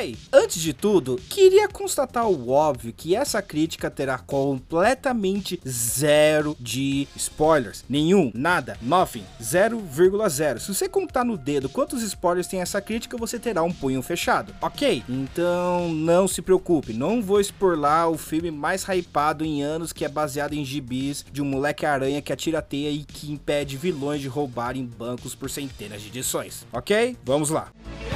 ok? Antes de tudo, queria constatar o óbvio que essa crítica terá completamente zero de spoilers. Nenhum, nada, nothing, 0,0. Se você contar no dedo quantos spoilers tem essa crítica, você terá um punho fechado, ok? Então não se preocupe, não vou expor lá o filme mais hypado em anos que é baseado em gibis de um moleque aranha que atira teia e que impede vilões de roubarem bancos por centenas de edições, ok? Vamos lá. Last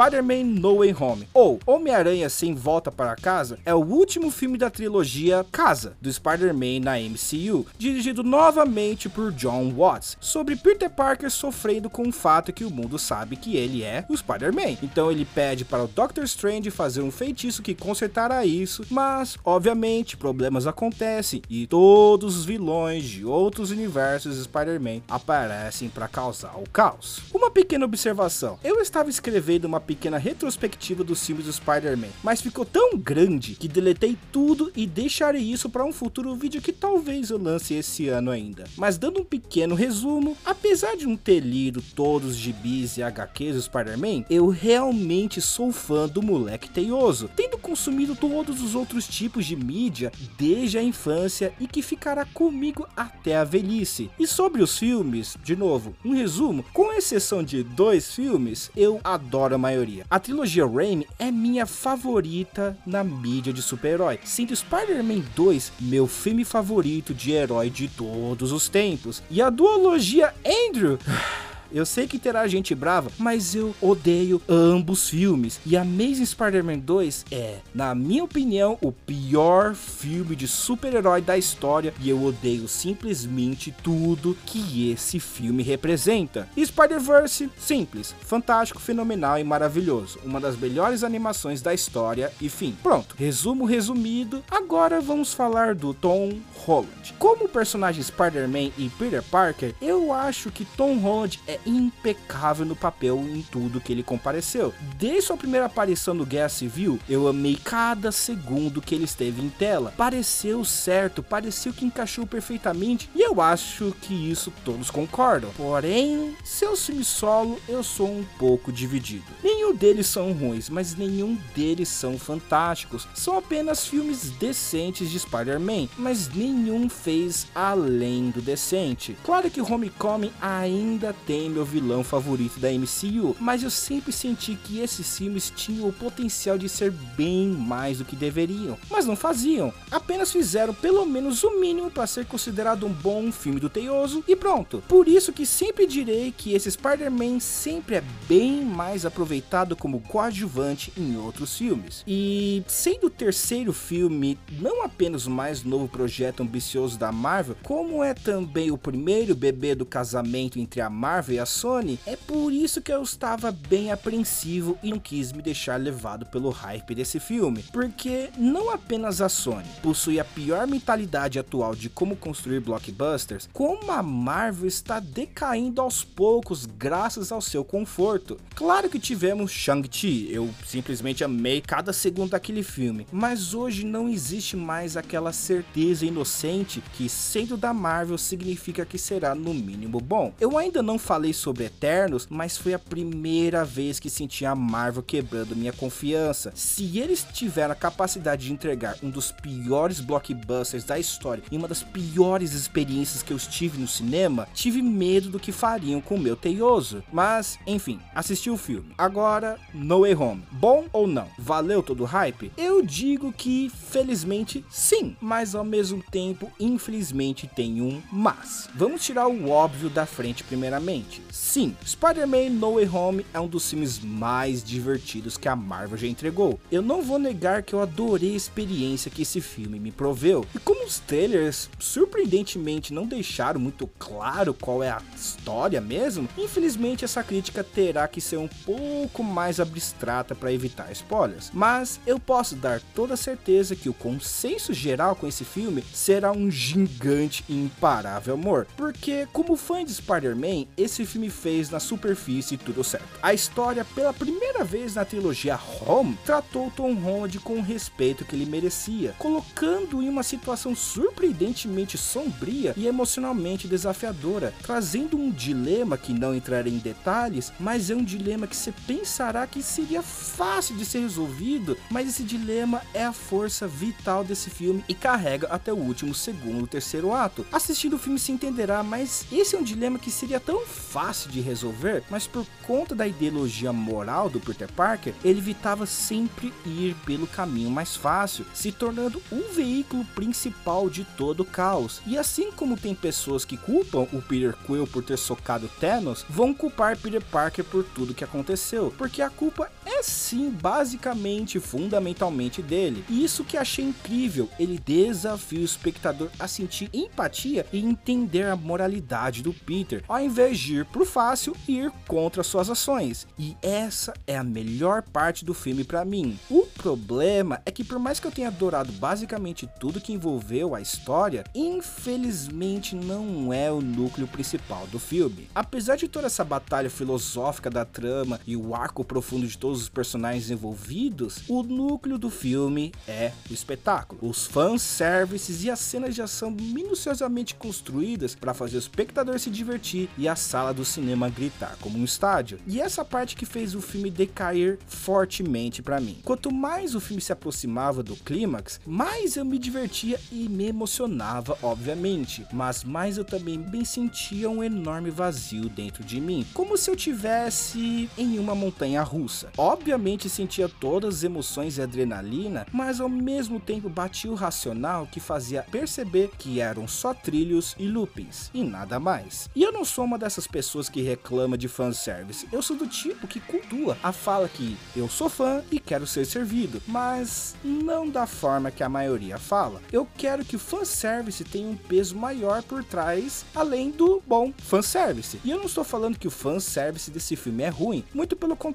Spider-Man No Way Home, ou Homem-Aranha Sem Volta para Casa, é o último filme da trilogia Casa, do Spider-Man na MCU, dirigido novamente por John Watts, sobre Peter Parker sofrendo com o fato que o mundo sabe que ele é o Spider-Man. Então ele pede para o Doctor Strange fazer um feitiço que consertará isso, mas, obviamente, problemas acontecem e todos os vilões de outros universos Spider-Man aparecem para causar o caos. Uma pequena observação, eu estava escrevendo uma pequena retrospectiva dos filmes do Spider-Man, mas ficou tão grande que deletei tudo e deixarei isso para um futuro vídeo que talvez eu lance esse ano ainda. Mas dando um pequeno resumo, apesar de não ter lido todos os gibis e HQs do Spider-Man, eu realmente sou fã do moleque teioso, tendo consumido todos os outros tipos de mídia desde a infância e que ficará comigo até a velhice. E sobre os filmes, de novo, um resumo, com exceção de dois filmes, eu adoro a maioria. A trilogia Raimi é minha favorita na mídia de super-herói, sendo Spider-Man 2 meu filme favorito de herói de todos os tempos. E a duologia Andrew... Eu sei que terá gente brava, mas eu odeio ambos filmes. E Amazing Spider-Man 2 é, na minha opinião, o pior filme de super-herói da história. E eu odeio simplesmente tudo que esse filme representa. Spider-Verse, simples, fantástico, fenomenal e maravilhoso. Uma das melhores animações da história. E fim. Pronto, resumo resumido. Agora vamos falar do Tom Holland. Como personagem Spider-Man e Peter Parker, eu acho que Tom Holland é impecável no papel em tudo que ele compareceu. Desde sua primeira aparição no Guerra Civil, eu amei cada segundo que ele esteve em tela. Pareceu certo, pareceu que encaixou perfeitamente e eu acho que isso todos concordam. Porém, seus filmes solo eu sou um pouco dividido. Nenhum deles são ruins, mas nenhum deles são fantásticos. São apenas filmes decentes de Spider-Man, mas nenhum fez além do decente. Claro que Homecoming ainda tem meu vilão favorito da MCU, mas eu sempre senti que esses filmes tinham o potencial de ser bem mais do que deveriam, mas não faziam. Apenas fizeram pelo menos o mínimo para ser considerado um bom filme do Teioso e pronto. Por isso que sempre direi que esse Spider-Man sempre é bem mais aproveitado como coadjuvante em outros filmes. E sendo o terceiro filme não apenas o mais novo projeto ambicioso da Marvel, como é também o primeiro bebê do casamento entre a Marvel e a Sony, é por isso que eu estava bem apreensivo e não quis me deixar levado pelo hype desse filme, porque não apenas a Sony possui a pior mentalidade atual de como construir blockbusters, como a Marvel está decaindo aos poucos graças ao seu conforto. Claro que tivemos Shang-Chi, eu simplesmente amei cada segundo daquele filme, mas hoje não existe mais aquela certeza inocente que sendo da Marvel significa que será no mínimo bom. Eu ainda não falei sobre Eternos, mas foi a primeira vez que senti a Marvel quebrando minha confiança. Se eles tiveram a capacidade de entregar um dos piores blockbusters da história e uma das piores experiências que eu tive no cinema, tive medo do que fariam com o meu teioso. Mas, enfim, assisti o filme. Agora, No Way Home. Bom ou não? Valeu todo o hype? Eu digo que, felizmente, sim. Mas ao mesmo tempo, infelizmente, tem um mas. Vamos tirar o óbvio da frente primeiramente. Sim, Spider-Man No Way Home é um dos filmes mais divertidos que a Marvel já entregou. Eu não vou negar que eu adorei a experiência que esse filme me proveu. E como os trailers surpreendentemente não deixaram muito claro qual é a história mesmo, infelizmente essa crítica terá que ser um pouco mais abstrata para evitar spoilers, mas eu posso dar toda certeza que o consenso geral com esse filme será um gigante e imparável amor, porque como fã de Spider-Man, esse filme fez na superfície tudo certo. A história, pela primeira vez na trilogia Home, tratou Tom Holland com o respeito que ele merecia, colocando em uma situação surpreendentemente sombria e emocionalmente desafiadora, trazendo um dilema que não entrarei em detalhes, mas é um dilema que você pensará que seria fácil de ser resolvido, mas esse dilema é a força vital desse filme e carrega até o último segundo, terceiro ato. Assistindo o filme se entenderá, mas esse é um dilema que seria tão fácil de resolver, mas por conta da ideologia moral do Peter Parker, ele evitava sempre ir pelo caminho mais fácil, se tornando o veículo principal de todo o caos. E assim como tem pessoas que culpam o Peter Quill por ter socado Thanos, vão culpar Peter Parker por tudo que aconteceu, porque a culpa é sim basicamente, fundamentalmente dele. E isso que achei incrível, ele desafia o espectador a sentir empatia e entender a moralidade do Peter, ao invés de ir pro fácil e ir contra suas ações. E essa é a melhor parte do filme para mim. O problema é que por mais que eu tenha adorado basicamente tudo que envolveu a história, infelizmente não é o núcleo principal do filme. Apesar de toda essa batalha filosófica da trama e o arco profundo de todos os personagens envolvidos, o núcleo do filme é o espetáculo. Os fanservices e as cenas de ação minuciosamente construídas para fazer o espectador se divertir e a sala do cinema gritar como um estádio. E essa parte que fez o filme decair fortemente para mim. Quanto mais o filme se aproximava do clímax, mais eu me divertia e me emocionava, obviamente, mas mais eu também bem sentia um enorme vazio dentro de mim, como se eu tivesse em uma montanha russa. Obviamente sentia todas as emoções e adrenalina, mas ao mesmo tempo batia o racional que fazia perceber que eram só trilhos e loopings e nada mais. E eu não sou uma dessas pessoas que reclama de fanservice, eu sou do tipo que cultua a fala que eu sou fã e quero ser servido, mas não da forma que a maioria fala. Eu quero que o fanservice tenha um peso maior por trás, além do bom fanservice. E eu não estou falando que o fanservice desse filme é ruim, muito pelo contrário,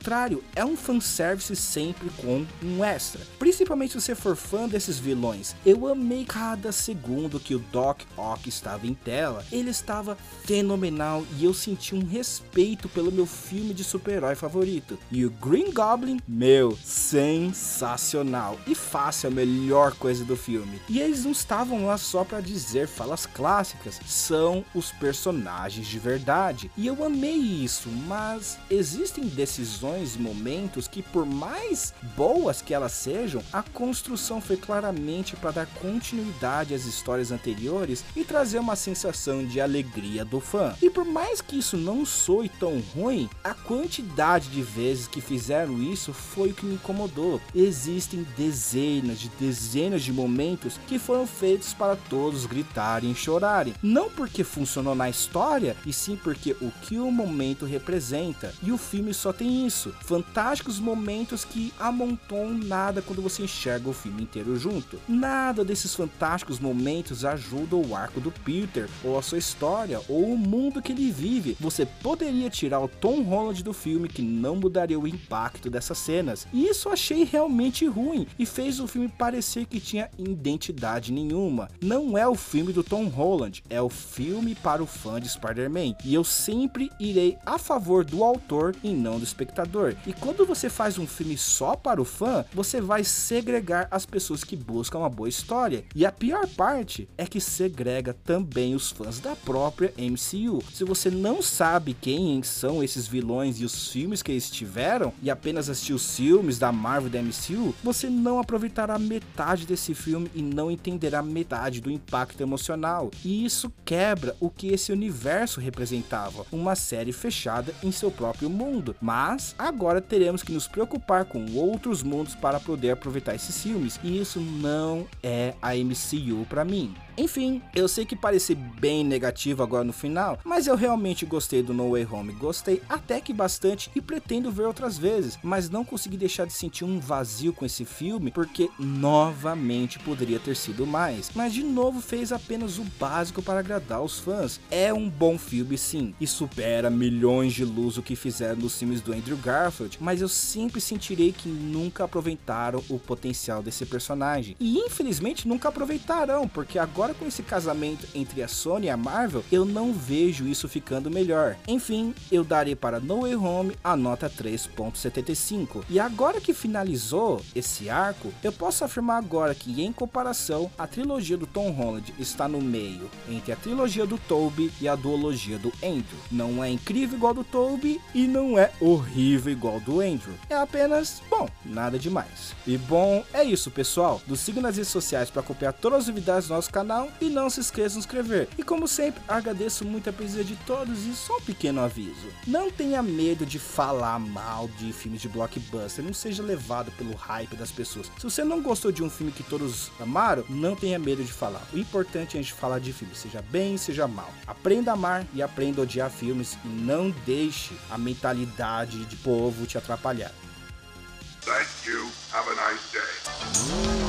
é um fanservice sempre com um extra. Principalmente se você for fã desses vilões. Eu amei cada segundo que o Doc Ock estava em tela. Ele estava fenomenal e eu senti um respeito pelo meu filme de super-herói favorito. E o Green Goblin, meu, sensacional. E fácil a melhor coisa do filme. E eles não estavam lá só para dizer falas clássicas, são os personagens de verdade. E eu amei isso, mas existem decisões e momentos que por mais boas que elas sejam, a construção foi claramente para dar continuidade às histórias anteriores e trazer uma sensação de alegria do fã. E por mais que isso não soe tão ruim, a quantidade de vezes que fizeram isso foi o que me incomodou. Existem dezenas de dezenas de momentos que foram feitos para todos gritarem e chorarem, não porque funcionou na história, e sim porque o que o momento representa. E o filme só tem isso, fantásticos momentos que amontoam nada quando você enxerga o filme inteiro junto. Nada desses fantásticos momentos ajuda o arco do Peter, ou a sua história, ou o mundo que ele vive. Você poderia tirar o Tom Holland do filme que não mudaria o impacto dessas cenas. Isso eu achei realmente ruim e fez o filme parecer que tinha identidade nenhuma. Não é o filme do Tom Holland, é o filme para o fã de Spider-Man. E eu sempre irei a favor do autor e não do espectador. E quando você faz um filme só para o fã, você vai segregar as pessoas que buscam uma boa história. E a pior parte é que segrega também os fãs da própria MCU. Se você não sabe quem são esses vilões e os filmes que eles tiveram e apenas assistiu os filmes da Marvel da MCU, você não aproveitará metade desse filme e não entenderá metade do impacto emocional. E isso quebra o que esse universo representava, uma série fechada em seu próprio mundo. Mas agora teremos que nos preocupar com outros mundos para poder aproveitar esses filmes, e isso não é a MCU para mim. Enfim, eu sei que pareci bem negativo agora no final, mas eu realmente gostei do No Way Home. Gostei até que bastante e pretendo ver outras vezes, mas não consegui deixar de sentir um vazio com esse filme porque novamente poderia ter sido mais. Mas de novo fez apenas o básico para agradar os fãs. É um bom filme sim, e supera milhões de luz o que fizeram nos filmes do Andrew Garfield, mas eu sempre sentirei que nunca aproveitaram o potencial desse personagem. E infelizmente nunca aproveitarão, porque agora com esse casamento entre a Sony e a Marvel, eu não vejo isso ficando melhor. Enfim, eu darei para No Way Home a nota 3.75. E agora que finalizou esse arco, eu posso afirmar agora que em comparação, a trilogia do Tom Holland está no meio entre a trilogia do Tobey e a duologia do Andrew. Não é incrível igual do Tobey e não é horrível igual do Andrew. É apenas, bom, nada demais. E bom, é isso pessoal. Nos siga nas redes sociais para acompanhar todas as novidades do nosso canal e não se esqueça de se inscrever. E como sempre, agradeço muito a presença de todos e só um pequeno aviso. Não tenha medo de falar mal de filmes de blockbuster, não seja levado pelo hype das pessoas. Se você não gostou de um filme que todos amaram, não tenha medo de falar. O importante é a gente falar de filme, seja bem, seja mal. Aprenda a amar e aprenda a odiar filmes e não deixe a mentalidade de povo te atrapalhar. Thank you. Have a nice day.